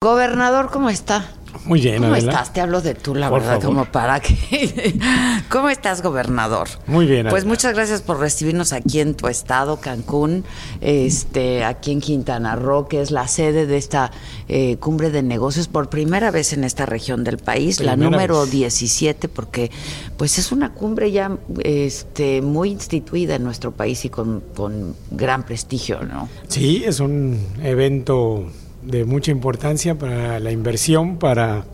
Gobernador, ¿cómo está? Muy bien, ¿Cómo Adela. estás? Te hablo de tú, la Por verdad, favor. como para que... ¿Cómo estás, gobernador? Muy bien, Pues muchas gracias por recibirnos aquí en tu estado, Cancún, este, aquí en Quintana Roo, que es la sede de esta eh, cumbre de negocios por primera vez en esta región del país, la número vez. 17, porque pues es una cumbre ya este, muy instituida en nuestro país y con, con gran prestigio, ¿no? Sí, es un evento de mucha importancia para la inversión, para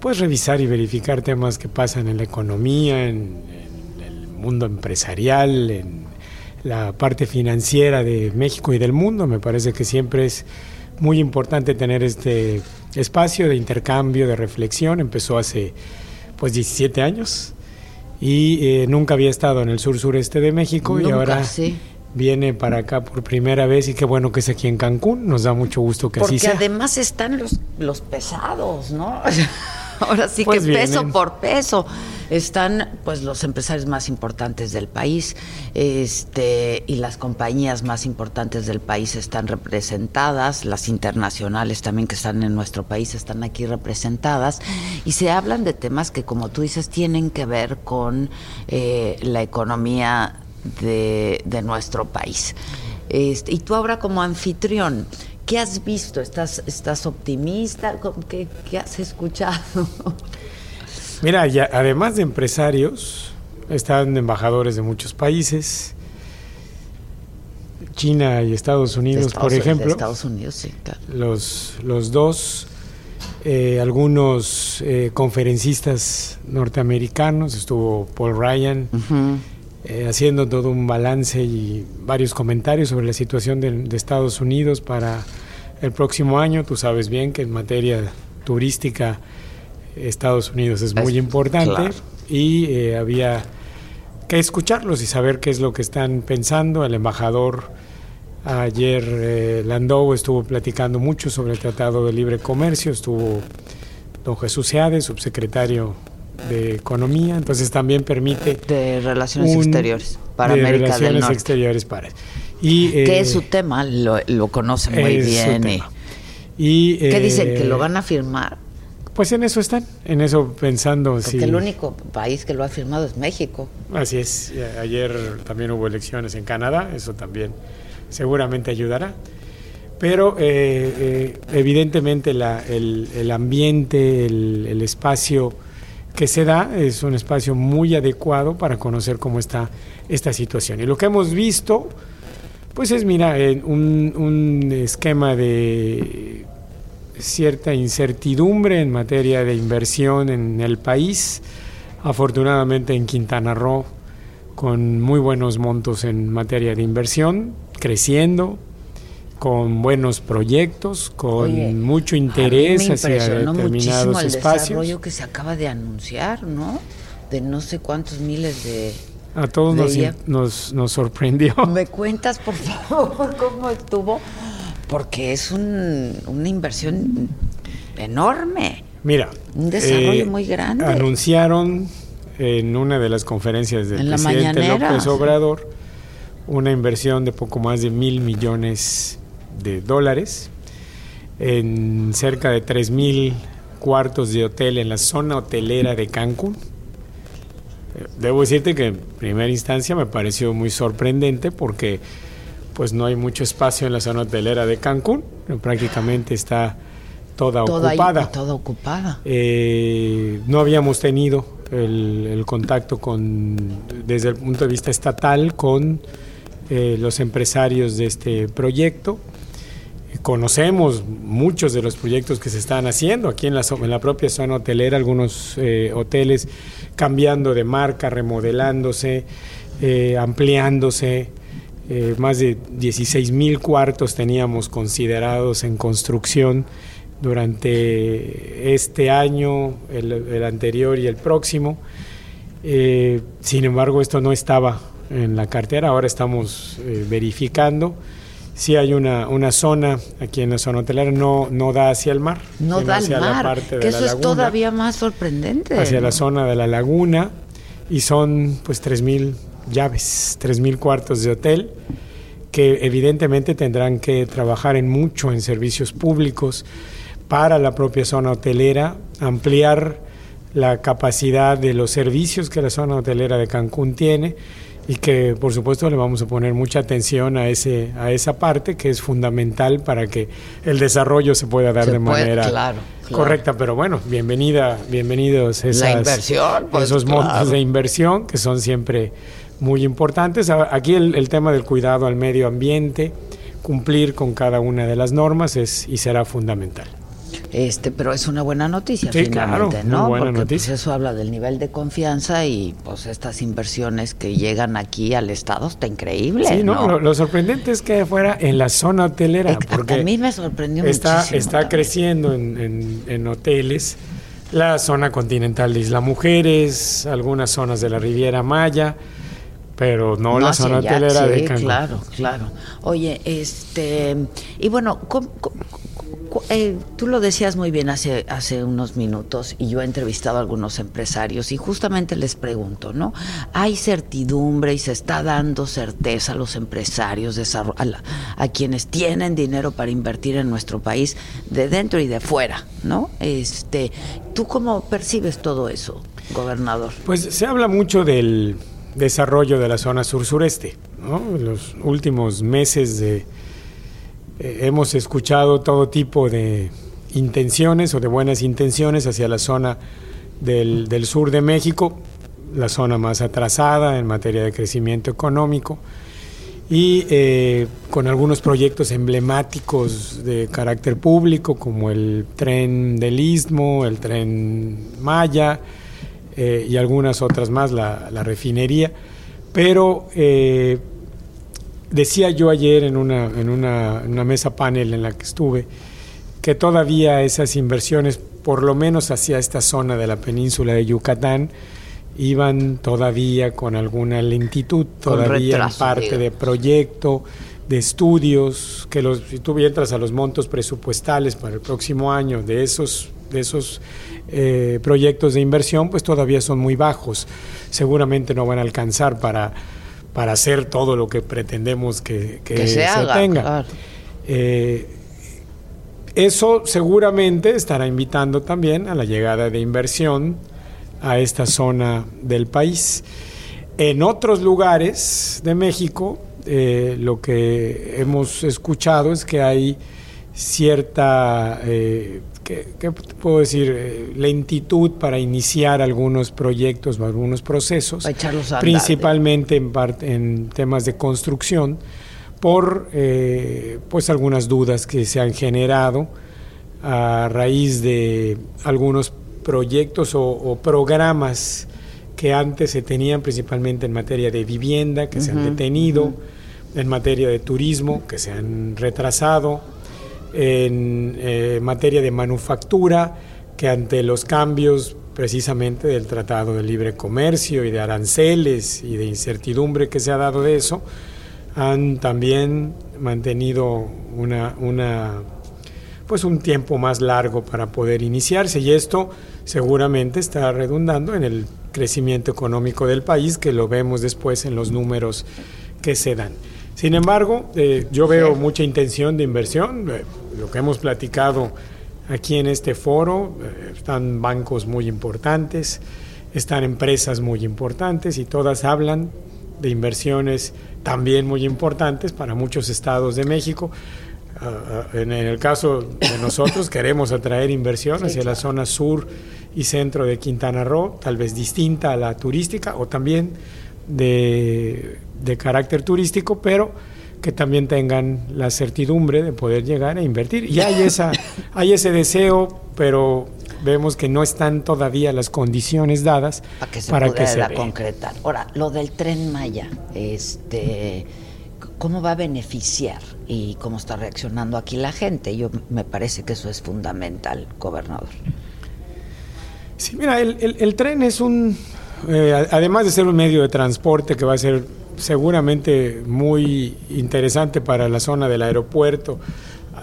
pues revisar y verificar temas que pasan en la economía, en, en el mundo empresarial, en la parte financiera de México y del mundo. Me parece que siempre es muy importante tener este espacio de intercambio, de reflexión. Empezó hace pues 17 años y eh, nunca había estado en el sur sureste de México y ahora sí. Viene para acá por primera vez y qué bueno que es aquí en Cancún. Nos da mucho gusto que Porque así sea. además están los, los pesados, ¿no? Ahora sí Pues que peso vienen. por peso. Están pues los empresarios más importantes del país, este, y las compañías más importantes del país están representadas, las internacionales también que están en nuestro país están aquí representadas, y se hablan de temas que como tú dices tienen que ver con eh, la economía de, de nuestro país. Este, y tú ahora como anfitrión, ¿qué has visto? ¿Estás, estás optimista? ¿Qué, qué has escuchado? Mira, ya, además de empresarios, están embajadores de muchos países, China y Estados Unidos, por ejemplo. Estados Unidos, sí, claro. los, los dos, eh, algunos eh, conferencistas norteamericanos, estuvo Paul Ryan. Eh, haciendo todo un balance y varios comentarios sobre la situación de, de Estados Unidos para el próximo año. Tú sabes bien que en materia turística Estados Unidos es muy Es- importante claro. y eh, había que escucharlos y saber qué es lo que están pensando. El embajador ayer eh, Landau estuvo platicando mucho sobre el Tratado de Libre Comercio, estuvo don Jesús Seade, subsecretario de Economía, entonces también permite De Relaciones un- Exteriores para de América del Relaciones Norte. Exteriores para y que eh, es su tema, lo, lo conoce muy bien. y-. Y, ¿Qué eh, dicen? ¿Que lo van a firmar? Pues en eso están, en eso pensando. Porque sí. el único país que lo ha firmado es México. Así es. eh, Ayer también hubo elecciones en Canadá, eso también seguramente ayudará. Pero eh, eh, evidentemente la- el, el ambiente, el, el espacio que se da es un espacio muy adecuado para conocer cómo está esta situación. Y lo que hemos visto, pues es, mira, un, un esquema de cierta incertidumbre en materia de inversión en el país. Afortunadamente en Quintana Roo, con muy buenos montos en materia de inversión, creciendo, con buenos proyectos, con Oye, mucho interés hacia determinados el espacios. desarrollo que se acaba de anunciar, ¿no? De no sé cuántos miles de... A todos nos, nos, nos sorprendió. ¿Me cuentas, por favor, cómo estuvo? Porque es un- una inversión enorme. Mira, Un desarrollo eh, muy grande. Anunciaron en una de las conferencias del En presidente López. Obrador una inversión de poco más de mil millones de dólares en cerca de tres mil cuartos de hotel en la zona hotelera de Cancún. Debo decirte que en primera instancia me pareció muy sorprendente porque pues no hay mucho espacio en la zona hotelera de Cancún, prácticamente está toda, ocupada. toda ocupada. Eh, no habíamos tenido el, el contacto con, desde el punto de vista estatal con eh, los empresarios de este proyecto. Conocemos muchos de los proyectos que se están haciendo aquí en la, propia zona hotelera, algunos eh, hoteles cambiando de marca, remodelándose, eh, ampliándose. Eh, más de 16 mil cuartos teníamos considerados en construcción durante este año, el, anterior y el próximo. Sin embargo, esto no estaba en la cartera, ahora estamos verificando. Sí hay una, una zona aquí en la zona hotelera, no, no da hacia el mar, No da al hacia la mar, parte de que la eso es laguna, todavía más sorprendente. hacia ¿no? la zona de la laguna y son pues 3.000 llaves, 3.000 cuartos de hotel que evidentemente tendrán que trabajar en mucho en servicios públicos para la propia zona hotelera, ampliar la capacidad de los servicios que la zona hotelera de Cancún tiene y que por supuesto le vamos a poner mucha atención a ese a esa parte que es fundamental para que el desarrollo se pueda dar de manera correcta. Pero bueno bienvenida bienvenidos esas, pues, esos montos de inversión que son siempre muy importantes. Aquí el, el tema del cuidado al medio ambiente cumplir con cada una de las normas es y será fundamental este, pero es una buena noticia finalmente, ¿no? Porque pues, eso habla del nivel de confianza y pues estas inversiones que llegan aquí al estado está increíble. Sí, no, Lo, sorprendente es que fuera en la zona hotelera, porque a mí me sorprendió está, muchísimo. Está creciendo en, en, hoteles la zona continental de Isla Mujeres, algunas zonas de la Riviera Maya pero no, la zona hotelera de Cancún. Claro, claro. Oye, este, y bueno, ¿cómo, eh, tú lo decías muy bien hace, hace unos minutos y yo he entrevistado a algunos empresarios y justamente les pregunto, ¿no? ¿Hay certidumbre y se está dando certeza a los empresarios, a, quienes tienen dinero para invertir en nuestro país de dentro y de fuera, ¿no? Este, ¿Tú cómo percibes todo eso, gobernador? Pues se habla mucho del desarrollo de la zona sur-sureste, ¿no? Los últimos meses de eh, hemos escuchado todo tipo de intenciones o de buenas intenciones hacia la zona del, sur de México, la zona más atrasada en materia de crecimiento económico y eh, con algunos proyectos emblemáticos de carácter público como el tren del Istmo, el tren Maya eh, y algunas otras más, la, refinería, pero Decía yo ayer en una, en una, mesa panel en la que estuve que todavía esas inversiones, por lo menos hacia esta zona de la península de Yucatán, iban todavía con alguna lentitud, todavía en parte de proyecto, de estudios, que los, si tú entras a los montos presupuestales para el próximo año de esos, de esos eh, proyectos de inversión, pues todavía son muy bajos. Seguramente no van a alcanzar para para hacer todo lo que pretendemos que, se, tenga. Eh, eso seguramente estará invitando también a la llegada de inversión a esta zona del país. En otros lugares de México, eh, lo que hemos escuchado es que hay cierta eh, ¿qué, puedo decir? Eh, lentitud para iniciar algunos proyectos o algunos procesos, principalmente en, en temas de construcción, por eh, pues algunas dudas que se han generado a raíz de algunos proyectos o, programas que antes se tenían principalmente en materia de vivienda, que se han detenido, en materia de turismo, que se han retrasado, en eh, materia de manufactura, que ante los cambios precisamente del Tratado de Libre Comercio y de aranceles y de incertidumbre que se ha dado de eso, han también mantenido una, una pues un tiempo más largo para poder iniciarse y esto seguramente está redundando en el crecimiento económico del país que lo vemos después en los números que se dan. Sin embargo, eh, yo veo mucha intención de inversión, eh, lo que hemos platicado aquí en este foro, eh, están bancos muy importantes, están empresas muy importantes y todas hablan de inversiones también muy importantes para muchos estados de México. Ah, ah, en, el caso de nosotros queremos atraer inversión hacia la zona sur y centro de Quintana Roo, tal vez distinta a la turística o también de, de carácter turístico, pero que también tengan la certidumbre de poder llegar a invertir. Y hay, esa, hay ese deseo, pero vemos que no están todavía las condiciones dadas para que se, para concretar. Ahora, lo del tren Maya, este, ¿cómo va a beneficiar y cómo está reaccionando aquí la gente? Yo me parece que eso es fundamental, gobernador. Sí, mira, el, tren es un, eh, además de ser un medio de transporte que va a ser seguramente muy interesante para la zona del aeropuerto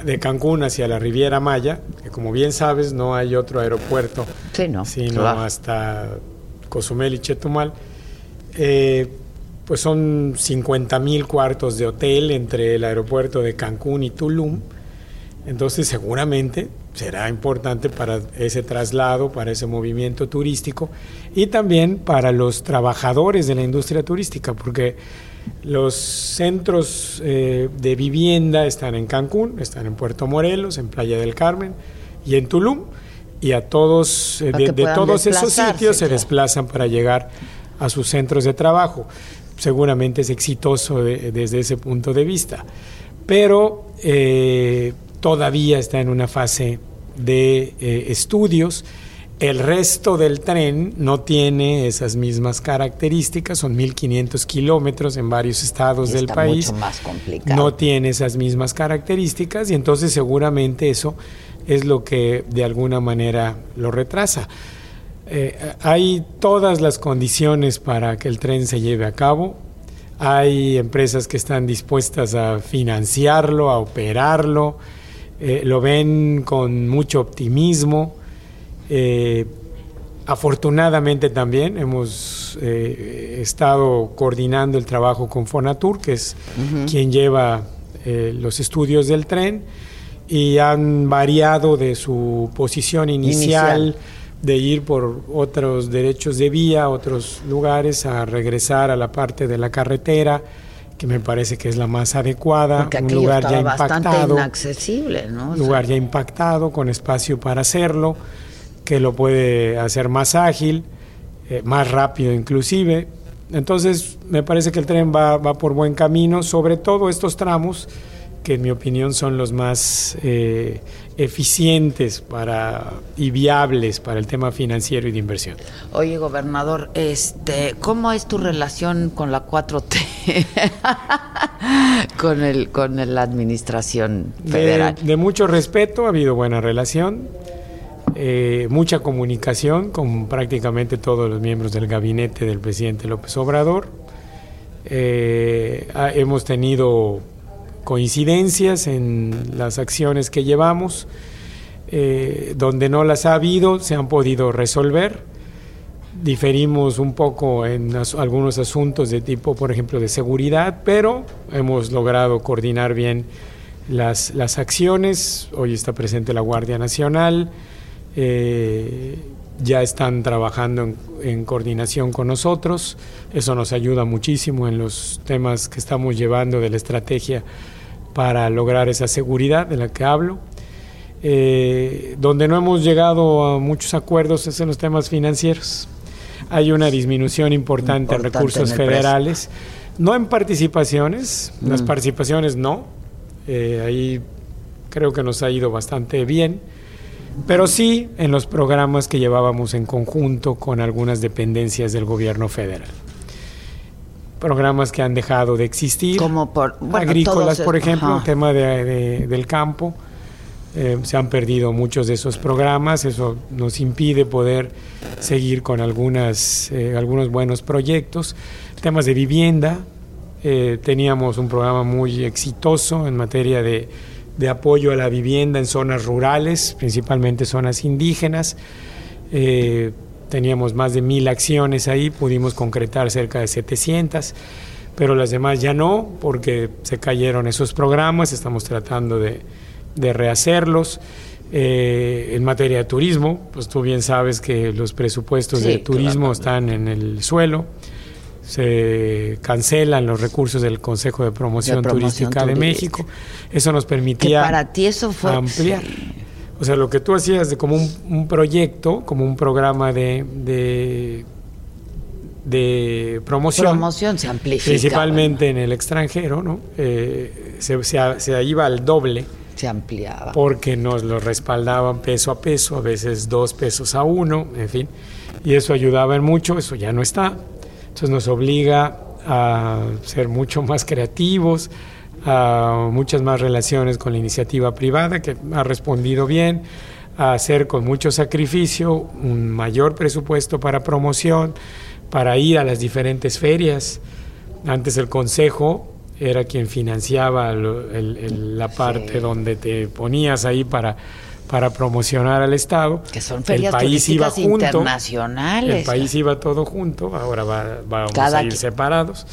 de Cancún hacia la Riviera Maya, que como bien sabes no hay otro aeropuerto sino hasta Cozumel y Chetumal. Eh, pues son 50 mil cuartos de hotel entre el aeropuerto de Cancún y Tulum. Entonces seguramente será importante para ese traslado, para ese movimiento turístico y también para los trabajadores de la industria turística, porque los centros eh, de vivienda están en Cancún, están en Puerto Morelos, en Playa del Carmen y en Tulum, y a todos, eh, de, todos esos sitios se desplazan para llegar a sus centros de trabajo. Seguramente es exitoso desde ese punto de vista, pero eh, todavía está en una fase de estudios el resto del tren no tiene esas mismas características, son 1.500 kilómetros en varios estados del país. Mucho más complicado. No tiene esas mismas características y entonces seguramente eso es lo que de alguna manera lo retrasa. Eh, hay todas las condiciones para que el tren se lleve a cabo. Hay empresas que están dispuestas a financiarlo, a operarlo. Eh, lo ven con mucho optimismo. Eh, afortunadamente también hemos eh, estado coordinando el trabajo con Fonatur, que es quien lleva los estudios del tren, y han variado de su posición inicial, de ir por otros derechos de vía, otros lugares, a regresar a la parte de la carretera que me parece que es la más adecuada, un lugar ya impactado, inaccesible, lugar ya impactado con espacio para hacerlo que lo puede hacer más ágil, eh, más rápido inclusive. Entonces, me parece que el tren va, va, por buen camino, sobre todo estos tramos, que en mi opinión son los más eh, eficientes para, y viables para el tema financiero y de inversión. Oye, gobernador, este, ¿cómo es tu relación con la 4T? con, el, con la administración federal. de mucho respeto, ha habido buena relación eh, mucha comunicación con prácticamente todos los miembros del gabinete del presidente López Obrador. Eh, hemos tenido coincidencias en las acciones que llevamos, eh, donde no las ha habido, se han podido resolver. Diferimos un poco en algunos asuntos de tipo, por ejemplo, de seguridad, pero hemos logrado coordinar bien las, las acciones. Hoy está presente la Guardia Nacional, eh, ya están trabajando en, coordinación con nosotros. Eso nos ayuda muchísimo en los temas que estamos llevando de la estrategia para lograr esa seguridad de la que hablo. Eh, donde no hemos llegado a muchos acuerdos es en los temas financieros. Hay una disminución importante, en recursos federales, no en participaciones, las mm. participaciones no, eh, ahí creo que nos ha ido bastante bien pero sí en los programas que llevábamos en conjunto con algunas dependencias del gobierno federal. Programas que han dejado de existir. Como por agrícolas, por ejemplo, el tema de, del campo. Eh, se han perdido muchos de esos programas, eso nos impide poder seguir con algunas, eh, algunos buenos proyectos. Temas de vivienda, eh, teníamos un programa muy exitoso en materia de de apoyo a la vivienda en zonas rurales, principalmente zonas indígenas. Eh, teníamos más de mil acciones ahí, pudimos concretar cerca de 700, pero las demás ya no, porque se cayeron esos programas, estamos tratando de, rehacerlos. Eh, en materia de turismo, pues tú bien sabes que los presupuestos de turismo están en el suelo se cancelan los recursos del Consejo de Promoción, Turística de México. Eso nos permitía para ti eso fue, ampliar. O sea, lo que tú hacías de como un, proyecto, como un programa de, de, promoción. Promoción se amplifica. Principalmente en el extranjero, ¿no? Eh, se, se, iba al doble. Se ampliaba. Porque nos lo respaldaban peso a peso, a veces dos pesos a uno, en fin. Y eso ayudaba en mucho, eso ya no está. Entonces nos obliga a ser mucho más creativos, a muchas más relaciones con la iniciativa privada que ha respondido bien, a hacer con mucho sacrificio un mayor presupuesto para promoción, para ir a las diferentes ferias. Antes el Consejo era quien financiaba la parte donde te ponías ahí para para promocionar al Estado. Que son ferias el país iba junto, internacionales. El país iba todo junto, ahora va, vamos a ir separados.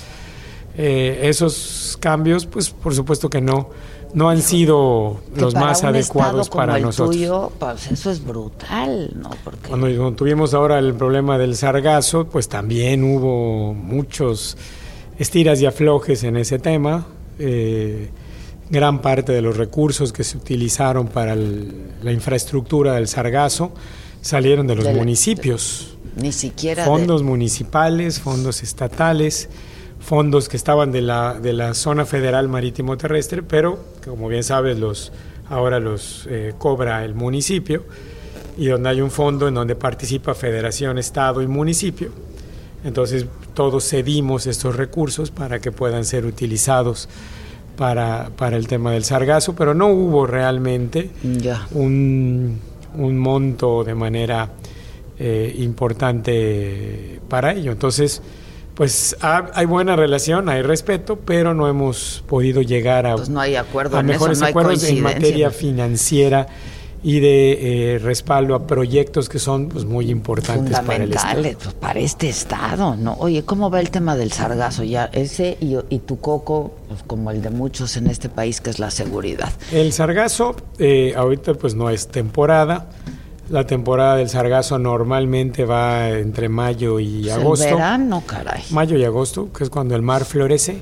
Eh, esos cambios, pues por supuesto que no, no han sido los más adecuados como para el nosotros. tuyo, pues eso es brutal, ¿no? Porque Cuando, cuando tuvimos ahora el problema del sargazo, pues también hubo muchos estiras y aflojes en ese tema. Eh, gran parte de los recursos que se utilizaron para el- la infraestructura del sargazo salieron de los municipios. ni siquiera de- fondos municipales, fondos estatales, fondos que estaban de la, de la zona federal marítimo terrestre, pero como bien sabes, los, ahora los eh, cobra el municipio y donde hay un fondo en donde participa federación, estado y municipio. Entonces todos cedimos estos recursos para que puedan ser utilizados para, para el tema del sargazo, pero no hubo realmente un, un monto de manera eh, importante para ello. Entonces, pues ha- hay buena relación, hay respeto, pero no hemos podido llegar a, Pues no hay acuerdo a en eso, mejores hay acuerdos en materia financiera y de eh, respaldo a proyectos que son pues muy importantes para el Estado. fundamentales pues, para este estado, ¿no? Oye, ¿cómo va el tema del sargazo? Ya ese y, y tu coco, pues como el de muchos en este país, que es la seguridad. El sargazo eh, ahorita pues no es temporada. La temporada del sargazo normalmente va entre mayo y Pues, agosto. El verano, caray. Mayo y agosto, que es cuando el mar florece.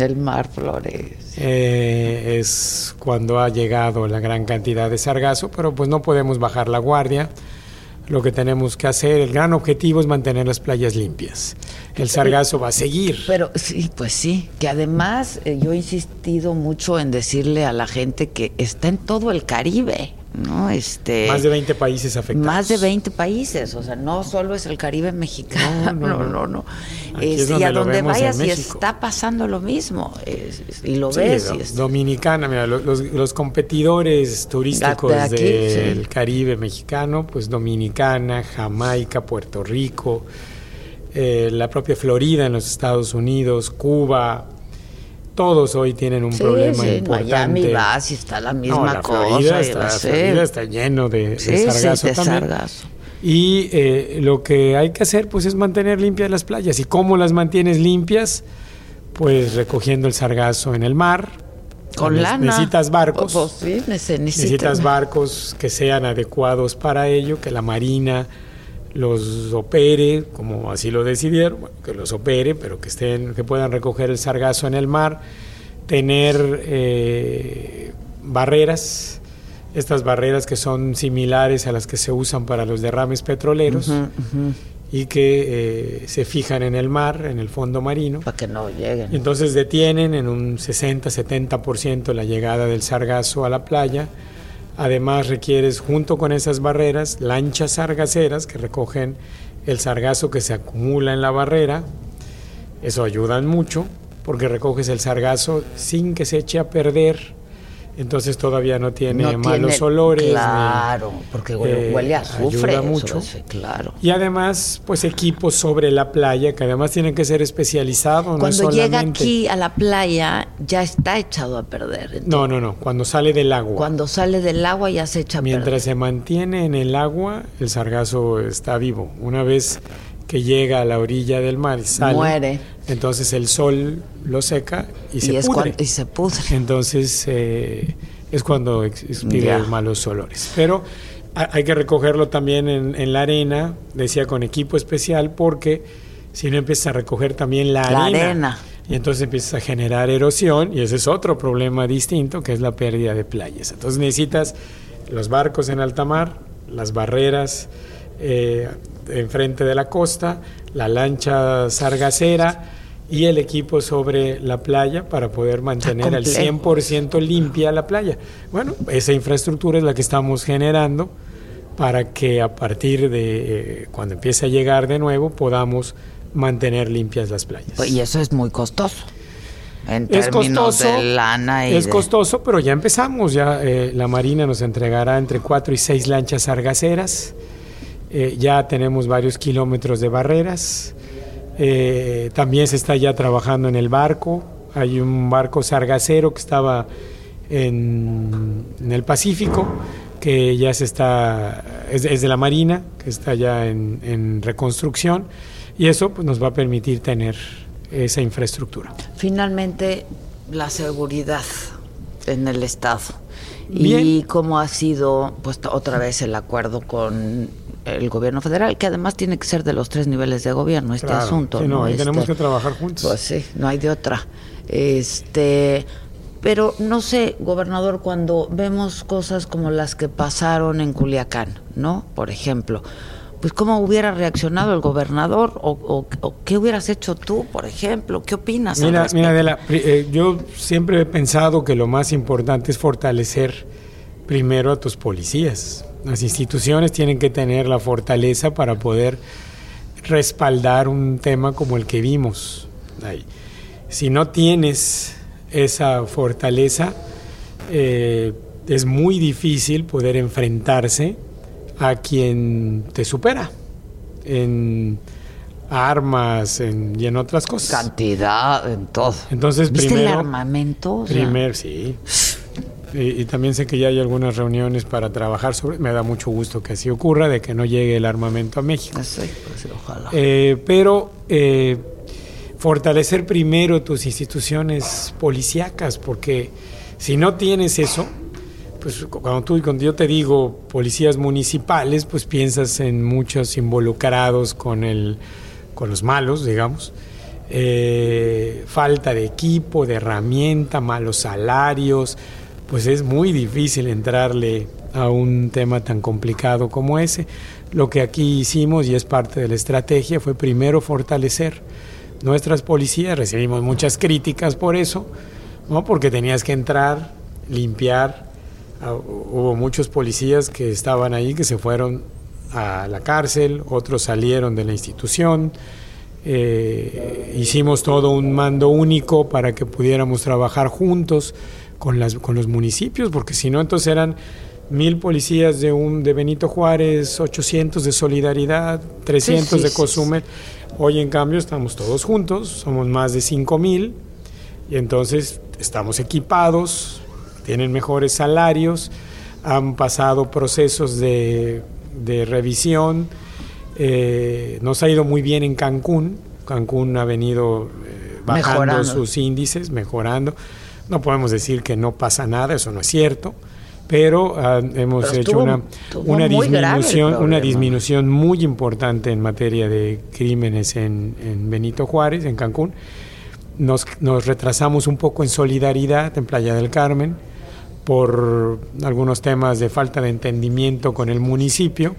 El mar flores. Eh, es cuando ha llegado la gran cantidad de sargazo, pero pues no podemos bajar la guardia. Lo que tenemos que hacer, el gran objetivo es mantener las playas limpias. El sargazo va a seguir. Pero sí, pues sí, que además eh, yo he insistido mucho en decirle a la gente que está en todo el Caribe, ¿no? Este Más de 20 países afectados. Más de 20 países, o sea, no solo es el Caribe mexicano, No, no, no, es Es- y a donde vayas y está pasando lo mismo, es- es- y lo Sí, ves. y Dominicana, mira, lo- los, los competidores turísticos De del sí. Caribe mexicano, pues Dominicana, Jamaica, Puerto Rico, eh, la propia Florida en los Estados Unidos, Cuba, todos hoy tienen un Sí, problema sí, en importante. Miami vas y está la misma No, la cosa. Florida, está, la Florida está lleno de, de Sí, sí, sargazo de también. sargazo. Y eh, lo que hay que hacer pues es mantener limpias las playas. ¿Y cómo las mantienes limpias? Pues recogiendo el sargazo en el mar. Con Ne- lana. Necesitas barcos. Pues, Necesitas barcos que sean adecuados para ello, que la Marina los opere, como así lo decidieron, bueno, que los opere, pero que estén, que puedan recoger el sargazo en el mar, tener eh, barreras, estas barreras que son similares a las que se usan para los derrames petroleros y que eh, se fijan en el mar, en el fondo marino. para que no Y lleguen. entonces detienen en un 60-70% la llegada del sargazo a la playa. Además requieres junto con esas barreras lanchas sargaceras que recogen el sargazo que se acumula en la barrera. Eso ayuda mucho porque recoges el sargazo sin que se eche a perder. Entonces todavía no tiene No malos tiene- olores. ni- Claro, porque huele, eh, huele a azufre. ayuda eso mucho. es, claro. Y además, pues equipos sobre la playa que además tienen que ser especializados. no es Cuando llega solamente- aquí a la playa ya está echado a perder. Entonces, No, no, no. Cuando sale del agua. Cuando sale del agua ya se echa a Mientras perder. se mantiene en el agua, el sargazo está vivo. Una vez que llega a la orilla del mar y sale, Muere. entonces el sol lo seca y, Y, se es pudre. y se pudre. Entonces eh, es cuando ex- expide Ya. malos olores. Pero ha- hay que recogerlo también en, en la arena, decía con equipo especial, porque si no empiezas a recoger también la, La arena, arena. y entonces empiezas a generar erosión y ese es otro problema distinto que es la pérdida de playas. Entonces necesitas los barcos en alta mar, las barreras eh, enfrente de la costa, la lancha sargacera y el equipo sobre la playa para poder mantener al complejo. 100% limpia la playa. Bueno, esa infraestructura es la que estamos generando para que a partir de eh, cuando empiece a llegar de nuevo podamos mantener limpias las playas. Pues, y eso es muy costoso. En Es costoso, de lana y es de- costoso, pero ya empezamos. Ya eh, la Marina nos entregará entre cuatro y seis lanchas sargaceras. Eh, ya tenemos varios kilómetros de barreras. Eh, también se está ya trabajando en el barco. Hay un barco sargacero que estaba en, en el Pacífico, que ya se está, es, es de la Marina, que está ya en, en reconstrucción. Y eso pues, nos va a permitir tener esa infraestructura. Finalmente, la seguridad en el Estado. ¿Y cómo ha sido, pues, otra vez el acuerdo con el gobierno federal, que además tiene que ser de los tres niveles de gobierno este asunto. no, este, tenemos que trabajar juntos. Pues sí, no hay de otra. Este, pero no sé, gobernador, cuando vemos cosas como las que pasaron en Culiacán, ¿no? Por ejemplo, pues cómo hubiera reaccionado el gobernador o, qué hubieras hecho tú, por ejemplo, ¿qué opinas? Mira, mira Adela, eh, yo siempre he pensado que lo más importante es fortalecer primero a tus policías. Las instituciones tienen que tener la fortaleza para poder respaldar un tema como el que vimos. Si no tienes esa fortaleza, eh, es muy difícil poder enfrentarse a quien te supera en armas y en otras cosas. Cantidad, en todo. Entonces, ¿Viste primero. el armamento? Primero, sí. Y, también sé que ya hay algunas reuniones para trabajar sobre. Me da mucho gusto que así ocurra, de que no llegue el armamento a México. Sí, pues, ojalá. Eh, pero eh, fortalecer primero tus instituciones policíacas, porque si no tienes eso, pues cuando tú cuando yo te digo policías municipales, pues piensas en muchos involucrados con el con los malos, digamos. Eh, falta de equipo, de herramienta, malos salarios, pues es muy difícil entrarle a un tema tan complicado como ese. Lo que aquí hicimos y es parte de la estrategia fue primero fortalecer nuestras policías, recibimos muchas críticas por eso, ¿no? porque tenías que entrar, limpiar, Ah, hubo muchos policías que estaban ahí, que se fueron a la cárcel, otros salieron de la institución. Eh, hicimos todo un mando único para que pudiéramos trabajar juntos con, las, con los municipios, porque si no, entonces eran mil policías de, un, de Benito Juárez, 800 de Solidaridad, 300 de Cozumel. Hoy, en cambio, estamos todos juntos, somos más de 5 mil, y entonces estamos equipados, tienen mejores salarios, han pasado procesos de, revisión, eh, nos ha ido muy bien en Cancún, Cancún ha venido eh, bajando sus índices, mejorando. No podemos decir que no pasa nada, eso no es cierto, pero ah, hemos hecho una, una disminución, una disminución muy importante en materia de crímenes en, en Benito Juárez, en Cancún. Nos, nos, retrasamos un poco en solidaridad en Playa del Carmen por algunos temas de falta de entendimiento con el municipio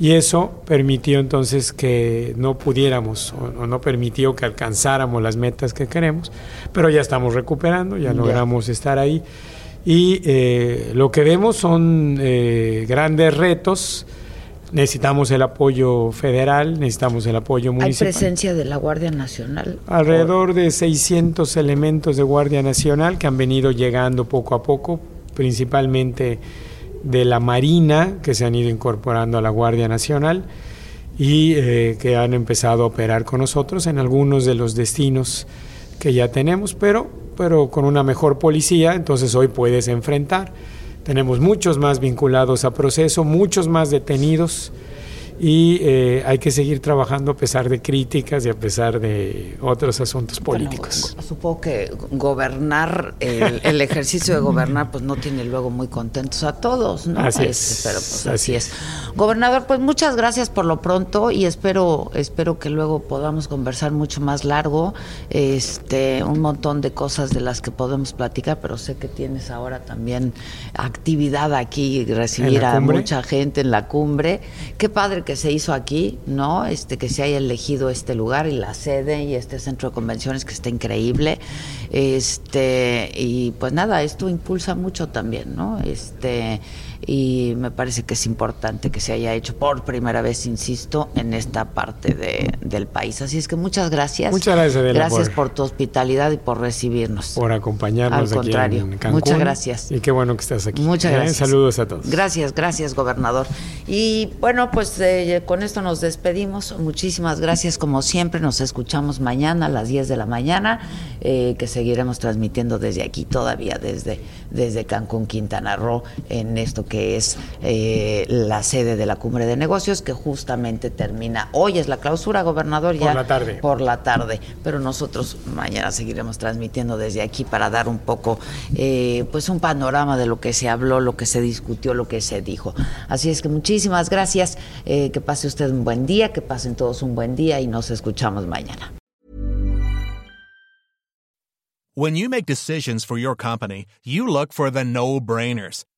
y eso permitió entonces que no pudiéramos o, no permitió que alcanzáramos las metas que queremos, pero ya estamos recuperando, ya logramos estar ahí y eh, lo que vemos son eh, grandes retos. Necesitamos el apoyo federal, necesitamos el apoyo municipal. ¿Hay presencia de la Guardia Nacional? Alrededor de 600 elementos de Guardia Nacional que han venido llegando poco a poco principalmente de la Marina, que se han ido incorporando a la Guardia Nacional y eh, que han empezado a operar con nosotros en algunos de los destinos que ya tenemos, pero, pero con una mejor policía, entonces hoy puedes enfrentar. Tenemos muchos más vinculados a proceso, muchos más detenidos y eh, hay que seguir trabajando a pesar de críticas y a pesar de otros asuntos políticos. supongo que gobernar, el, ejercicio de gobernar, pues no tiene luego muy contentos a todos, ¿no? Así es. Pero pues así, es. Gobernador, pues muchas gracias por lo pronto y espero, espero que luego podamos conversar mucho más largo, este, un montón de cosas de las que podemos platicar, pero sé que tienes ahora también actividad aquí, recibir a mucha gente en la cumbre. Qué padre que se hizo aquí, ¿no? Este que se haya elegido este lugar y la sede y este centro de convenciones que está increíble. Este y pues nada, esto impulsa mucho también, ¿no? Este y me parece que es importante que se haya hecho por primera vez, insisto, en esta parte de, del país. Así es que muchas gracias. Muchas gracias, Gracias por, tu hospitalidad y por recibirnos. Por acompañarnos Al contrario, aquí en Muchas gracias. Y qué bueno que estás aquí. Muchas ¿eh? gracias. Saludos a todos. Gracias, gracias, gobernador. Y bueno, pues eh, con esto nos despedimos. Muchísimas gracias, como siempre. Nos escuchamos mañana a las 10 de la mañana, eh, que seguiremos transmitiendo desde aquí todavía, desde, desde Cancún, Quintana Roo, en esto que que es eh, la sede de la cumbre de negocios, que justamente termina hoy es la clausura, gobernador, ya por la tarde. Por la tarde, pero nosotros mañana seguiremos transmitiendo desde aquí para dar un poco, eh, pues un panorama de lo que se habló, lo que se discutió, lo que se dijo. Así es que muchísimas gracias, eh, que pase usted un buen día, que pasen todos un buen día y nos escuchamos mañana. When you make decisions for your company, you look for the no-brainers.